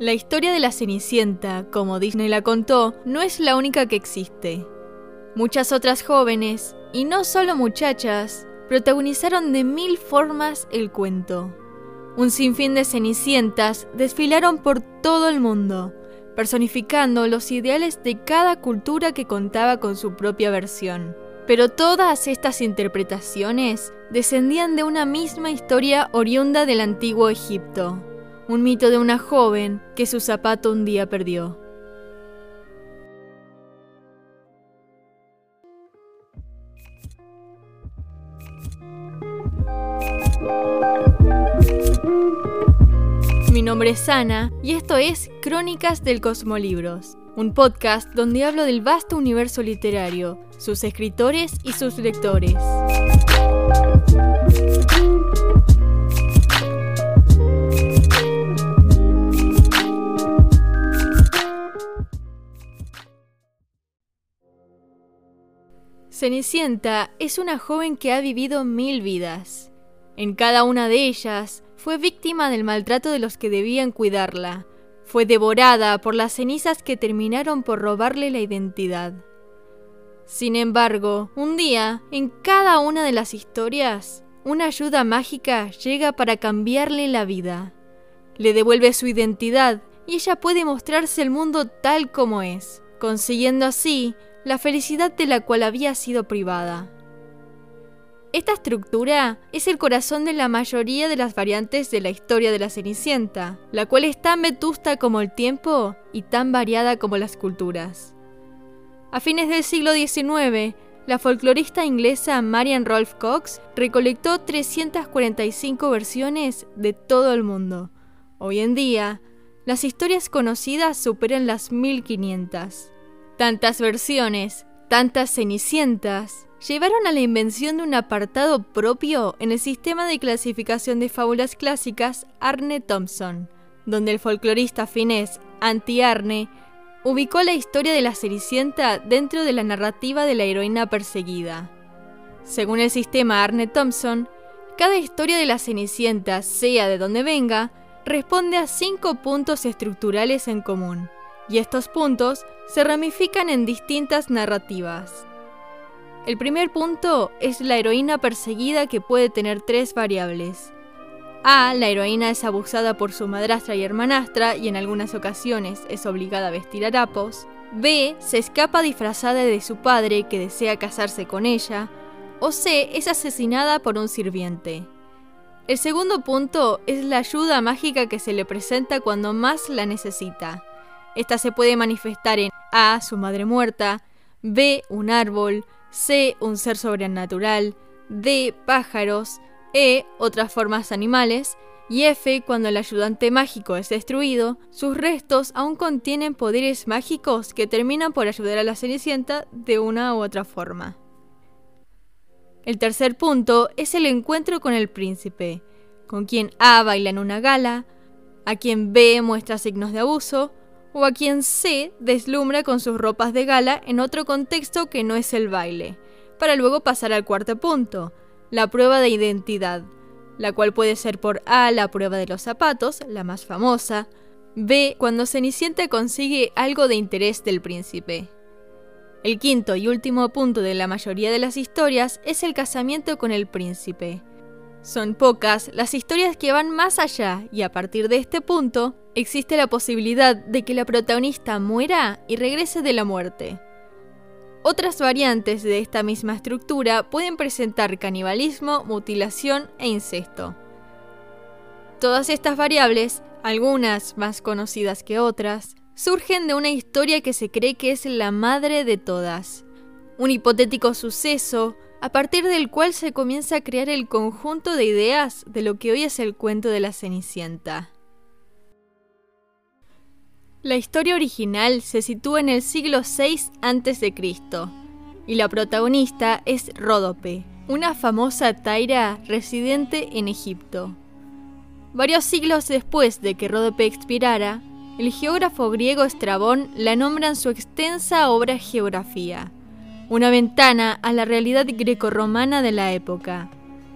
La historia de la Cenicienta, como Disney la contó, no es la única que existe. Muchas otras jóvenes, y no solo muchachas, protagonizaron de mil formas el cuento. Un sinfín de cenicientas desfilaron por todo el mundo, personificando los ideales de cada cultura que contaba con su propia versión. Pero todas estas interpretaciones descendían de una misma historia oriunda del antiguo Egipto, un mito de una joven que su zapato un día perdió. Mi nombre es Ana y esto es Crónicas del Cosmolibros, un podcast donde hablo del vasto universo literario, sus escritores y sus lectores. Cenicienta es una joven que ha vivido mil vidas. En cada una de ellas fue víctima del maltrato de los que debían cuidarla. Fue devorada por las cenizas que terminaron por robarle la identidad. Sin embargo, un día, en cada una de las historias, una ayuda mágica llega para cambiarle la vida. Le devuelve su identidad y ella puede mostrarse el mundo tal como es, consiguiendo así la felicidad de la cual había sido privada. Esta estructura es el corazón de la mayoría de las variantes de la historia de la Cenicienta, la cual es tan vetusta como el tiempo y tan variada como las culturas. A fines del siglo XIX, la folclorista inglesa Marian Rolfe Cox recolectó 345 versiones de todo el mundo. Hoy en día, las historias conocidas superan las 1500. Tantas versiones, tantas cenicientas, llevaron a la invención de un apartado propio en el sistema de clasificación de fábulas clásicas Arne Thompson, donde el folclorista finés Anti-Arne ubicó la historia de la Cenicienta dentro de la narrativa de la heroína perseguida. Según el sistema Arne Thompson, cada historia de la Cenicienta, sea de donde venga, responde a cinco puntos estructurales en común y estos puntos se ramifican en distintas narrativas. El primer punto es la heroína perseguida que puede tener tres variables. A. La heroína es abusada por su madrastra y hermanastra y en algunas ocasiones es obligada a vestir harapos. B. Se escapa disfrazada de su padre que desea casarse con ella. O C. Es asesinada por un sirviente. El segundo punto es la ayuda mágica que se le presenta cuando más la necesita. Esta se puede manifestar en A, su madre muerta, B, un árbol, C, un ser sobrenatural, D, pájaros, E, otras formas animales, y F, cuando el ayudante mágico es destruido, sus restos aún contienen poderes mágicos que terminan por ayudar a la Cenicienta de una u otra forma. El tercer punto es el encuentro con el príncipe, con quien A baila en una gala, a quien B muestra signos de abuso, o a quien C deslumbra con sus ropas de gala en otro contexto que no es el baile, para luego pasar al cuarto punto, la prueba de identidad, la cual puede ser por A la prueba de los zapatos, la más famosa, B cuando Cenicienta consigue algo de interés del príncipe. El quinto y último punto de la mayoría de las historias es el casamiento con el príncipe, son pocas las historias que van más allá y a partir de este punto existe la posibilidad de que la protagonista muera y regrese de la muerte. Otras variantes de esta misma estructura pueden presentar canibalismo, mutilación e incesto. Todas estas variables, algunas más conocidas que otras, surgen de una historia que se cree que es la madre de todas. Un hipotético suceso a partir del cual se comienza a crear el conjunto de ideas de lo que hoy es el cuento de la Cenicienta. La historia original se sitúa en el siglo VI a.C. y la protagonista es Ródope, una famosa taira residente en Egipto. Varios siglos después de que Ródope expirara, el geógrafo griego Estrabón la nombra en su extensa obra Geografía, una ventana a la realidad grecorromana de la época.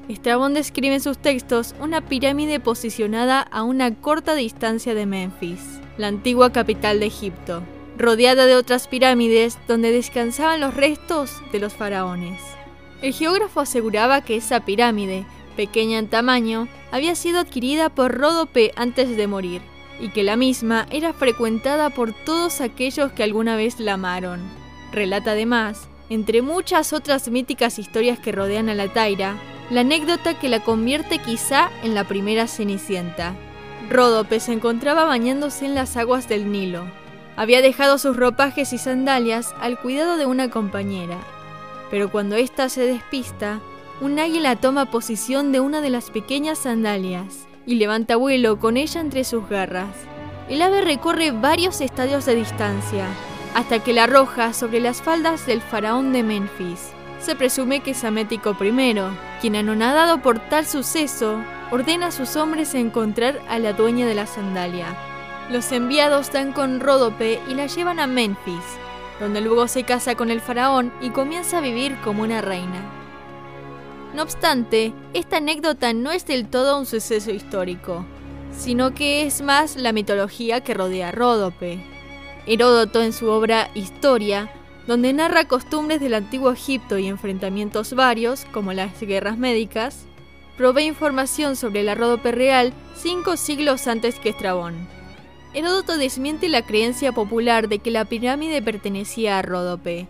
Estrabón describe en sus textos una pirámide posicionada a una corta distancia de Memphis. la antigua capital de Egipto, rodeada de otras pirámides donde descansaban los restos de los faraones. El geógrafo aseguraba que esa pirámide, pequeña en tamaño, había sido adquirida por Ródope antes de morir, y que la misma era frecuentada por todos aquellos que alguna vez la amaron. Relata además, entre muchas otras míticas historias que rodean a la Taira, la anécdota que la convierte quizá en la primera Cenicienta. Ródope se encontraba bañándose en las aguas del Nilo. Había dejado sus ropajes y sandalias al cuidado de una compañera, pero cuando ésta se despista, un águila toma posición de una de las pequeñas sandalias y levanta vuelo con ella entre sus garras. El ave recorre varios estadios de distancia hasta que la arroja sobre las faldas del faraón de Memphis. Se presume que es Amético I, quien anonadado por tal suceso, ordena a sus hombres encontrar a la dueña de la sandalia. Los enviados dan con Ródope y la llevan a Memphis, donde luego se casa con el faraón y comienza a vivir como una reina. No obstante, esta anécdota no es del todo un suceso histórico, sino que es más la mitología que rodea a Ródope. Heródoto en su obra Historia, donde narra costumbres del antiguo Egipto y enfrentamientos varios, como las guerras médicas, provee información sobre la Ródope real cinco siglos antes que Estrabón. Heródoto desmiente la creencia popular de que la pirámide pertenecía a Ródope,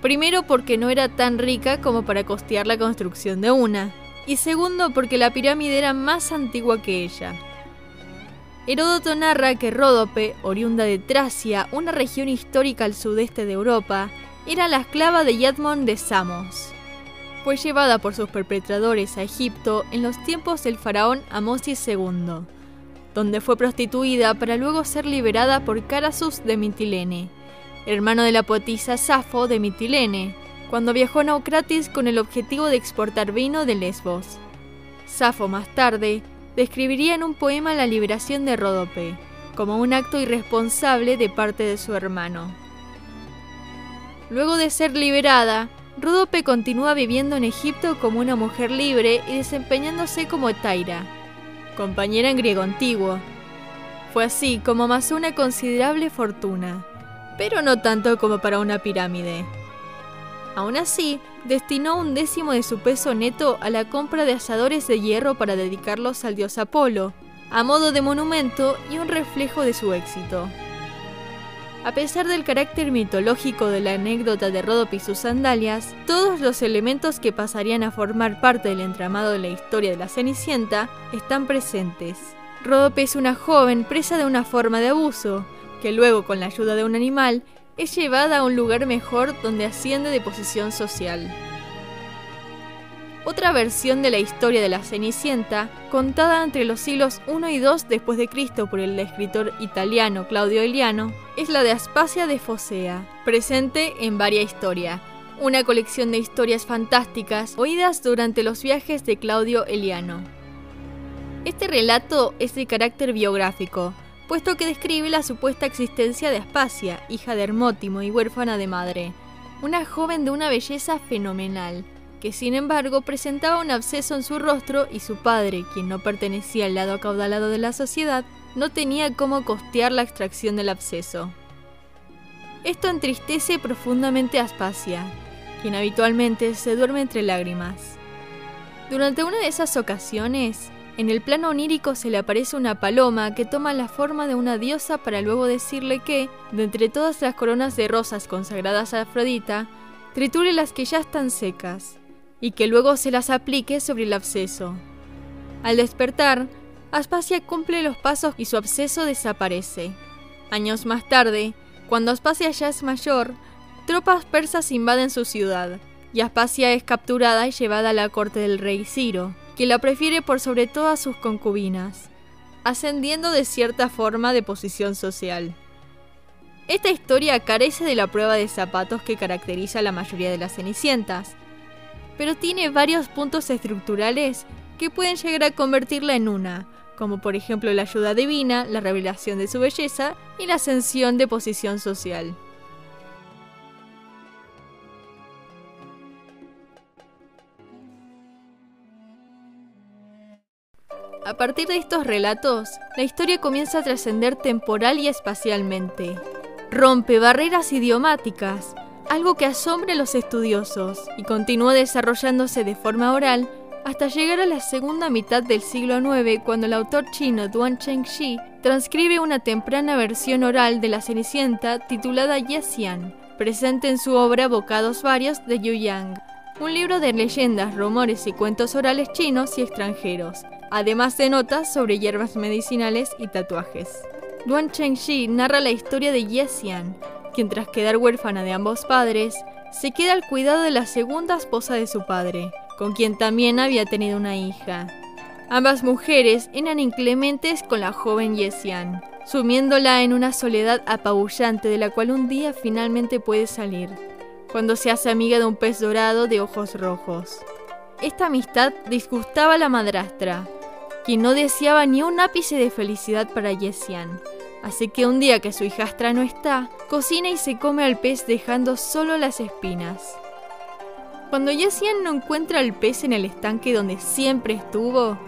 primero porque no era tan rica como para costear la construcción de una, y segundo porque la pirámide era más antigua que ella. Heródoto narra que Ródope, oriunda de Tracia, una región histórica al sudeste de Europa, era la esclava de Yadmon de Samos. Fue llevada por sus perpetradores a Egipto en los tiempos del faraón Amosis II, donde fue prostituida para luego ser liberada por Carasus de Mitilene, hermano de la poetisa Safo de Mitilene, cuando viajó a Naucratis con el objetivo de exportar vino de Lesbos. Safo más tarde describiría en un poema la liberación de Ródope, como un acto irresponsable de parte de su hermano. Luego de ser liberada, Ródope continúa viviendo en Egipto como una mujer libre y desempeñándose como Taira, compañera en griego antiguo. Fue así como amasó una considerable fortuna, pero no tanto como para una pirámide. Aún así, destinó un décimo de su peso neto a la compra de asadores de hierro para dedicarlos al dios Apolo, a modo de monumento y un reflejo de su éxito. A pesar del carácter mitológico de la anécdota de Ródope y sus sandalias, todos los elementos que pasarían a formar parte del entramado de la historia de la Cenicienta están presentes. Ródope es una joven presa de una forma de abuso, que luego con la ayuda de un animal es llevada a un lugar mejor donde asciende de posición social. Otra versión de la historia de la Cenicienta, contada entre los siglos I y II después de Cristo por el escritor italiano Claudio Eliano, es la de Aspasia de Fosea, presente en Varia Historia, una colección de historias fantásticas oídas durante los viajes de Claudio Eliano. Este relato es de carácter biográfico, puesto que describe la supuesta existencia de Aspasia, hija de Hermótimo y huérfana de madre, una joven de una belleza fenomenal, que sin embargo presentaba un absceso en su rostro y su padre, quien no pertenecía al lado acaudalado de la sociedad, no tenía cómo costear la extracción del absceso. Esto entristece profundamente a Aspasia, quien habitualmente se duerme entre lágrimas. Durante una de esas ocasiones, en el plano onírico se le aparece una paloma que toma la forma de una diosa para luego decirle que, de entre todas las coronas de rosas consagradas a Afrodita, triture las que ya están secas, y que luego se las aplique sobre el absceso. Al despertar, Aspasia cumple los pasos y su absceso desaparece. Años más tarde, cuando Aspasia ya es mayor, tropas persas invaden su ciudad, y Aspasia es capturada y llevada a la corte del rey Ciro que la prefiere por sobre todas sus concubinas, ascendiendo de cierta forma de posición social. Esta historia carece de la prueba de zapatos que caracteriza a la mayoría de las cenicientas, pero tiene varios puntos estructurales que pueden llegar a convertirla en una, como por ejemplo la ayuda divina, la revelación de su belleza y la ascensión de posición social. A partir de estos relatos, la historia comienza a trascender temporal y espacialmente. Rompe barreras idiomáticas, algo que asombra a los estudiosos, y continúa desarrollándose de forma oral hasta llegar a la segunda mitad del siglo IX cuando el autor chino Duan Chengxi transcribe una temprana versión oral de la Cenicienta titulada Yesian, presente en su obra Bocados Varios de Yu Yang, un libro de leyendas, rumores y cuentos orales chinos y extranjeros, además de notas sobre hierbas medicinales y tatuajes. Duan Chengxi narra la historia de Yesian, quien tras quedar huérfana de ambos padres, se queda al cuidado de la segunda esposa de su padre, con quien también había tenido una hija. Ambas mujeres eran inclementes con la joven Yesian, sumiéndola en una soledad apabullante de la cual un día finalmente puede salir, cuando se hace amiga de un pez dorado de ojos rojos. Esta amistad disgustaba a la madrastra, quien no deseaba ni un ápice de felicidad para Yesian. Así que un día que su hijastra no está, cocina y se come al pez dejando solo las espinas. Cuando Yesian no encuentra al pez en el estanque donde siempre estuvo,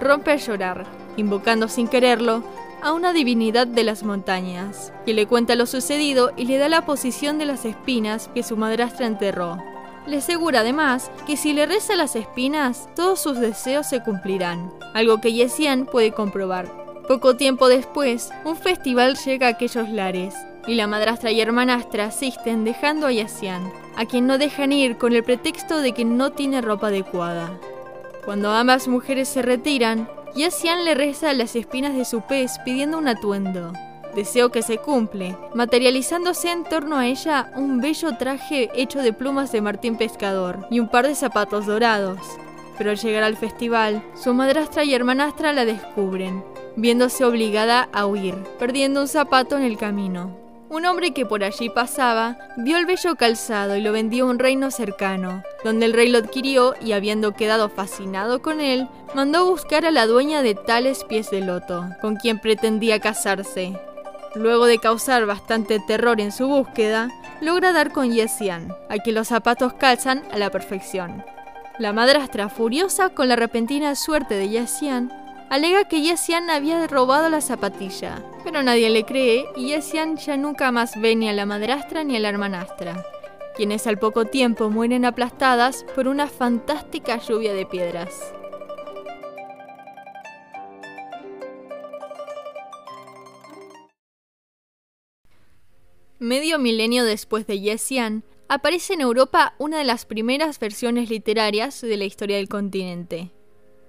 rompe a llorar, invocando sin quererlo a una divinidad de las montañas, que le cuenta lo sucedido y le da la posición de las espinas que su madrastra enterró. Le asegura además que si le reza las espinas, todos sus deseos se cumplirán, algo que Yesian puede comprobar. Poco tiempo después, un festival llega a aquellos lares, y la madrastra y hermanastra asisten dejando a Yasian, a quien no dejan ir con el pretexto de que no tiene ropa adecuada. Cuando ambas mujeres se retiran, Yasian le reza las espinas de su pez pidiendo un atuendo. Deseo que se cumple, materializándose en torno a ella un bello traje hecho de plumas de martín pescador y un par de zapatos dorados. Pero al llegar al festival, su madrastra y hermanastra la descubren viéndose obligada a huir, perdiendo un zapato en el camino. Un hombre que por allí pasaba vio el bello calzado y lo vendió a un reino cercano, donde el rey lo adquirió y habiendo quedado fascinado con él, mandó buscar a la dueña de tales pies de loto, con quien pretendía casarse. Luego de causar bastante terror en su búsqueda, logra dar con Yesian, a quien los zapatos calzan a la perfección. La madrastra, furiosa con la repentina suerte de Yesian, alega que Yesian había robado la zapatilla, pero nadie le cree y Yesian ya nunca más ve ni a la madrastra ni a la hermanastra, quienes al poco tiempo mueren aplastadas por una fantástica lluvia de piedras. Medio milenio después de Yesian, aparece en Europa una de las primeras versiones literarias de la historia del continente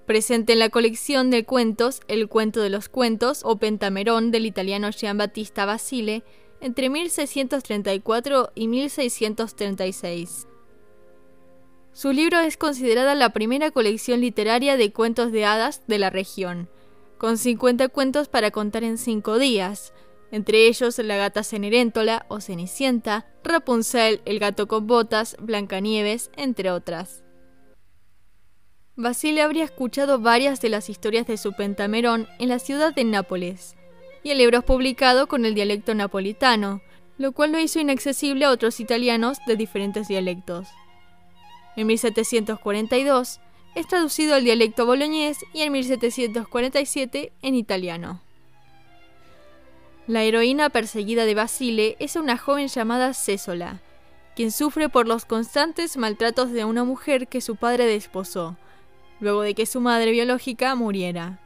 presente en la colección de cuentos El cuento de los cuentos o Pentamerón del italiano Gian Battista Basile entre 1634 y 1636. Su libro es considerada la primera colección literaria de cuentos de hadas de la región, con 50 cuentos para contar en 5 días, entre ellos La gata cenerentola o Cenicienta, Rapunzel, El gato con botas, Blancanieves, entre otras. Basile habría escuchado varias de las historias de su pentamerón en la ciudad de Nápoles, y el libro es publicado con el dialecto napolitano, lo cual lo hizo inaccesible a otros italianos de diferentes dialectos. En 1742 es traducido al dialecto boloñés y en 1747 en italiano. La heroína perseguida de Basile es una joven llamada Césola, quien sufre por los constantes maltratos de una mujer que su padre desposó, luego de que su madre biológica muriera.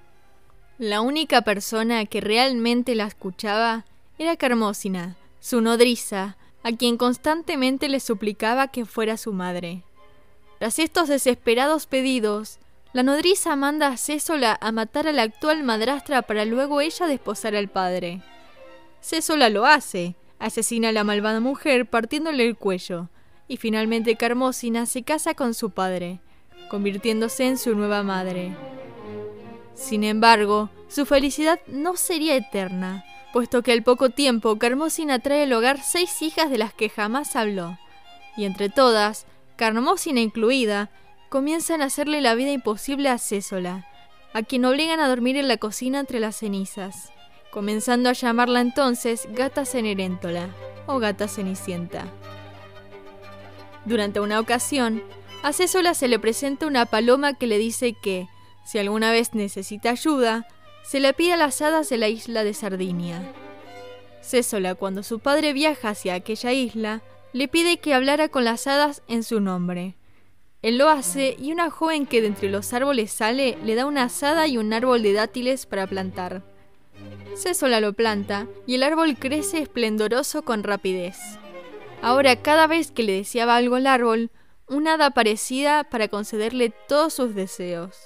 La única persona que realmente la escuchaba era Carmósina, su nodriza, a quien constantemente le suplicaba que fuera su madre. Tras estos desesperados pedidos, la nodriza manda a Césola a matar a la actual madrastra para luego ella desposar al padre. Césola lo hace, asesina a la malvada mujer partiéndole el cuello, y finalmente Carmósina se casa con su padre, convirtiéndose en su nueva madre. Sin embargo, su felicidad no sería eterna, puesto que al poco tiempo Carmosina trae al hogar seis hijas de las que jamás habló, y entre todas, Carmosina incluida, comienzan a hacerle la vida imposible a Césola, a quien obligan a dormir en la cocina entre las cenizas, comenzando a llamarla entonces Gata Cenerentola o Gata Cenicienta. Durante una ocasión, a Césola se le presenta una paloma que le dice que, Si alguna vez necesita ayuda, se la pide a las hadas de la isla de Sardinia. Césola, cuando su padre viaja hacia aquella isla, le pide que hablara con las hadas en su nombre. Él lo hace y una joven que de entre los árboles sale le da una asada y un árbol de dátiles para plantar. Césola lo planta y el árbol crece esplendoroso con rapidez. Ahora cada vez que le deseaba algo al árbol, una hada aparecida para concederle todos sus deseos.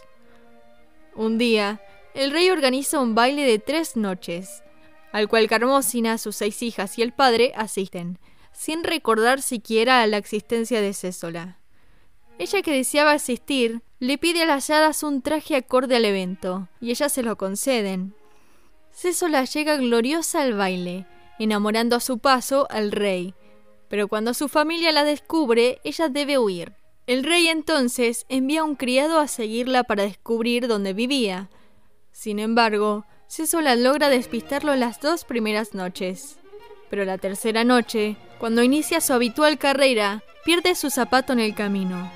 Un día, el rey organiza un baile de tres noches, al cual Carmosina, sus seis hijas y el padre asisten, sin recordar siquiera la existencia de Césola. Ella que deseaba asistir, le pide a las hadas un traje acorde al evento, y ellas se lo conceden. Césola llega gloriosa al baile, enamorando a su paso al rey, pero cuando su familia la descubre, ella debe huir. El rey entonces envía a un criado a seguirla para descubrir dónde vivía. Sin embargo, Césola logra despistarlo las dos primeras noches. Pero la tercera noche, cuando inicia su habitual carrera, pierde su zapato en el camino.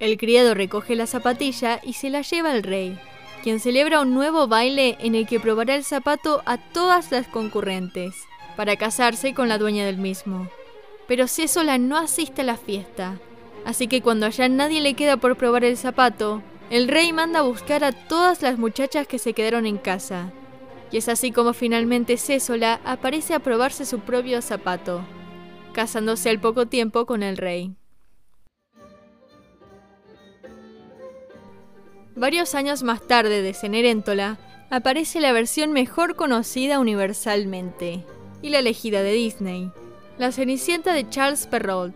El criado recoge la zapatilla y se la lleva al rey, quien celebra un nuevo baile en el que probará el zapato a todas las concurrentes, para casarse con la dueña del mismo pero Césola no asiste a la fiesta. Así que cuando allá nadie le queda por probar el zapato, el rey manda a buscar a todas las muchachas que se quedaron en casa. Y es así como finalmente Césola aparece a probarse su propio zapato, casándose al poco tiempo con el rey. Varios años más tarde de Cenerentola, aparece la versión mejor conocida universalmente, y la elegida de Disney, la Cenicienta de Charles Perrault,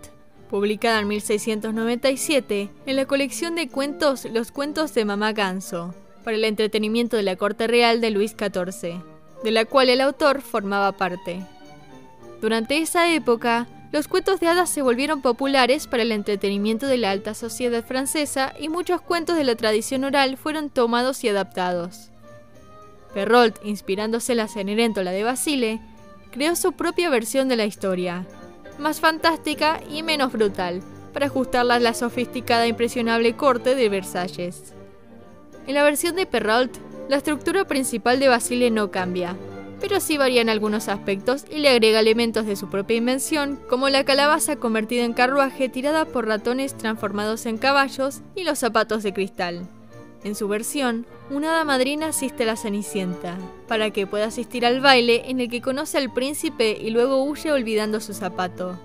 publicada en 1697 en la colección de cuentos Los cuentos de Mamá Ganso, para el entretenimiento de la corte real de Luis XIV, de la cual el autor formaba parte. Durante esa época, los cuentos de hadas se volvieron populares para el entretenimiento de la alta sociedad francesa y muchos cuentos de la tradición oral fueron tomados y adaptados. Perrault, inspirándose en la Cenerentola de Basile, creó su propia versión de la historia, más fantástica y menos brutal, para ajustarla a la sofisticada e impresionable corte de Versalles. En la versión de Perrault, la estructura principal de Basile no cambia, pero sí varía en algunos aspectos y le agrega elementos de su propia invención, como la calabaza convertida en carruaje tirada por ratones transformados en caballos y los zapatos de cristal. En su versión, una hada madrina asiste a la Cenicienta, para que pueda asistir al baile en el que conoce al príncipe y luego huye olvidando su zapato.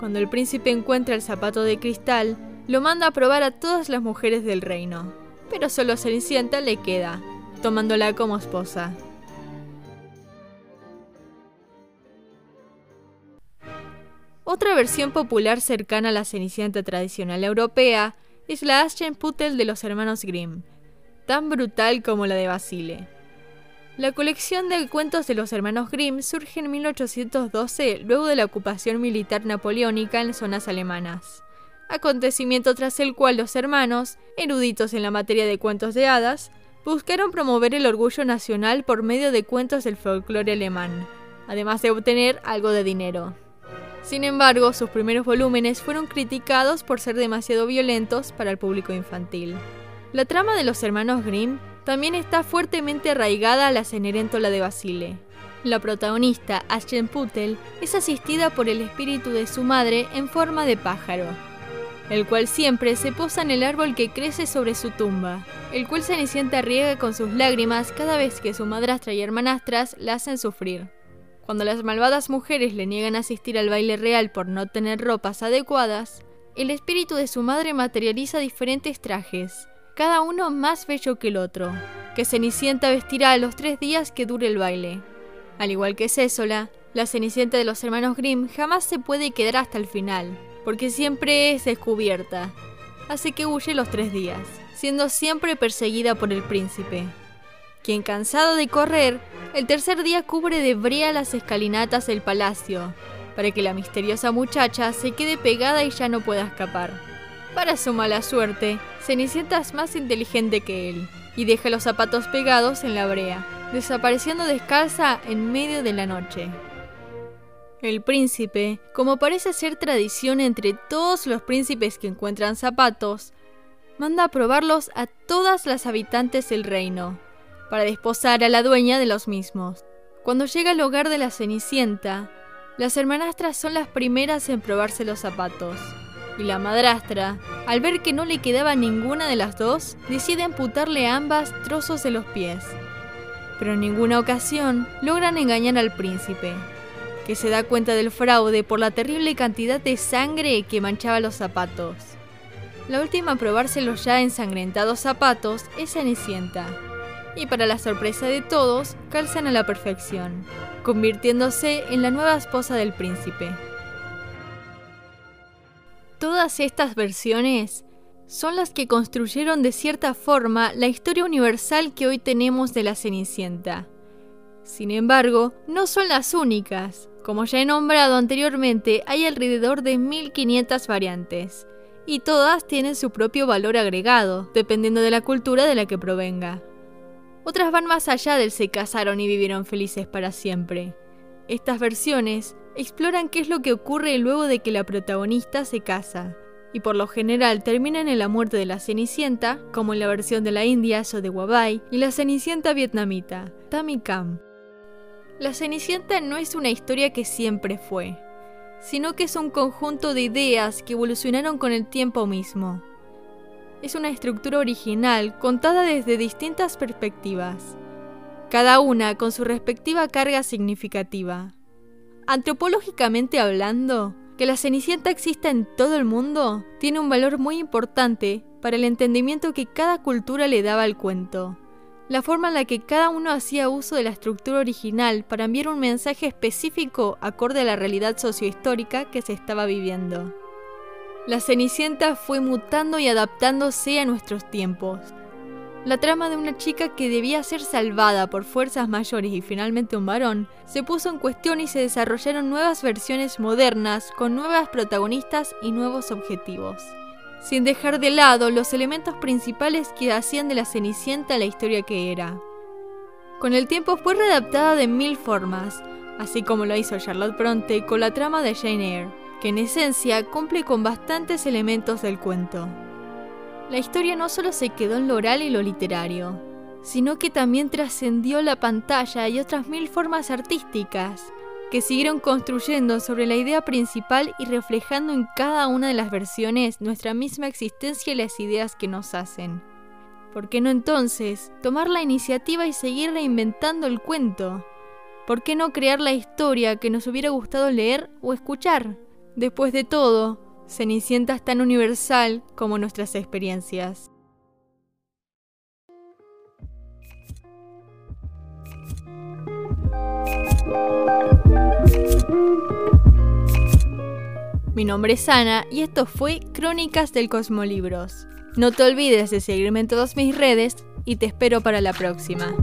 Cuando el príncipe encuentra el zapato de cristal, lo manda a probar a todas las mujeres del reino, pero solo Cenicienta le queda, tomándola como esposa. Otra versión popular cercana a la Cenicienta tradicional europea es la Aschenputtel de los hermanos Grimm, tan brutal como la de Basile. La colección de cuentos de los hermanos Grimm surge en 1812 luego de la ocupación militar napoleónica en zonas alemanas, acontecimiento tras el cual los hermanos, eruditos en la materia de cuentos de hadas, buscaron promover el orgullo nacional por medio de cuentos del folclore alemán, además de obtener algo de dinero. Sin embargo, sus primeros volúmenes fueron criticados por ser demasiado violentos para el público infantil. La trama de los hermanos Grimm también está fuertemente arraigada a la Cenerentola de Basile. La protagonista, Aschenputtel, es asistida por el espíritu de su madre en forma de pájaro, el cual siempre se posa en el árbol que crece sobre su tumba, el cual Cenicienta riega con sus lágrimas cada vez que su madrastra y hermanastras la hacen sufrir. Cuando las malvadas mujeres le niegan asistir al baile real por no tener ropas adecuadas, el espíritu de su madre materializa diferentes trajes, cada uno más bello que el otro, que Cenicienta vestirá a los tres días que dure el baile. Al igual que Césola, la Cenicienta de los hermanos Grimm jamás se puede quedar hasta el final, porque siempre es descubierta, así que huye los tres días, siendo siempre perseguida por el príncipe, quien cansado de correr, el tercer día cubre de brea las escalinatas del palacio, para que la misteriosa muchacha se quede pegada y ya no pueda escapar. Para su mala suerte, Cenicienta es más inteligente que él y deja los zapatos pegados en la brea, desapareciendo descalza en medio de la noche. El príncipe, como parece ser tradición entre todos los príncipes que encuentran zapatos, manda a probarlos a todas las habitantes del reino, para desposar a la dueña de los mismos. Cuando llega al hogar de la Cenicienta, las hermanastras son las primeras en probarse los zapatos, y la madrastra, al ver que no le quedaba ninguna de las dos, decide amputarle a ambas trozos de los pies. Pero en ninguna ocasión logran engañar al príncipe, que se da cuenta del fraude por la terrible cantidad de sangre que manchaba los zapatos. La última a probarse los ya ensangrentados zapatos es Cenicienta, y para la sorpresa de todos, calzan a la perfección, convirtiéndose en la nueva esposa del príncipe. Todas estas versiones son las que construyeron de cierta forma la historia universal que hoy tenemos de la Cenicienta. Sin embargo, no son las únicas. Como ya he nombrado anteriormente, hay alrededor de 1500 variantes, y todas tienen su propio valor agregado, dependiendo de la cultura de la que provenga. Otras van más allá del se casaron y vivieron felices para siempre. Estas versiones exploran qué es lo que ocurre luego de que la protagonista se casa, y por lo general terminan en la muerte de la Cenicienta, como en la versión de la India o de Wabai, y la Cenicienta vietnamita, Tammy Cam. La Cenicienta no es una historia que siempre fue, sino que es un conjunto de ideas que evolucionaron con el tiempo mismo. Es una estructura original contada desde distintas perspectivas, cada una con su respectiva carga significativa. Antropológicamente hablando, que la Cenicienta exista en todo el mundo tiene un valor muy importante para el entendimiento que cada cultura le daba al cuento la forma en la que cada uno hacía uso de la estructura original para enviar un mensaje específico acorde a la realidad sociohistórica que se estaba viviendo. La Cenicienta fue mutando y adaptándose a nuestros tiempos. La trama de una chica que debía ser salvada por fuerzas mayores y finalmente un varón se puso en cuestión y se desarrollaron nuevas versiones modernas con nuevas protagonistas y nuevos objetivos sin dejar de lado los elementos principales que hacían de la Cenicienta la historia que era. Con el tiempo fue readaptada de mil formas, así como lo hizo Charlotte Bronte con la trama de Jane Eyre, que en esencia cumple con bastantes elementos del cuento. La historia no solo se quedó en lo oral y lo literario, sino que también trascendió la pantalla y otras mil formas artísticas, que siguieron construyendo sobre la idea principal y reflejando en cada una de las versiones nuestra misma existencia y las ideas que nos hacen. ¿Por qué no entonces tomar la iniciativa y seguir reinventando el cuento? ¿Por qué no crear la historia que nos hubiera gustado leer o escuchar? Después de todo, Cenicienta es tan universal como nuestras experiencias. Mi nombre es Ana y esto fue Crónicas del Cosmolibros. No te olvides de seguirme en todas mis redes y te espero para la próxima.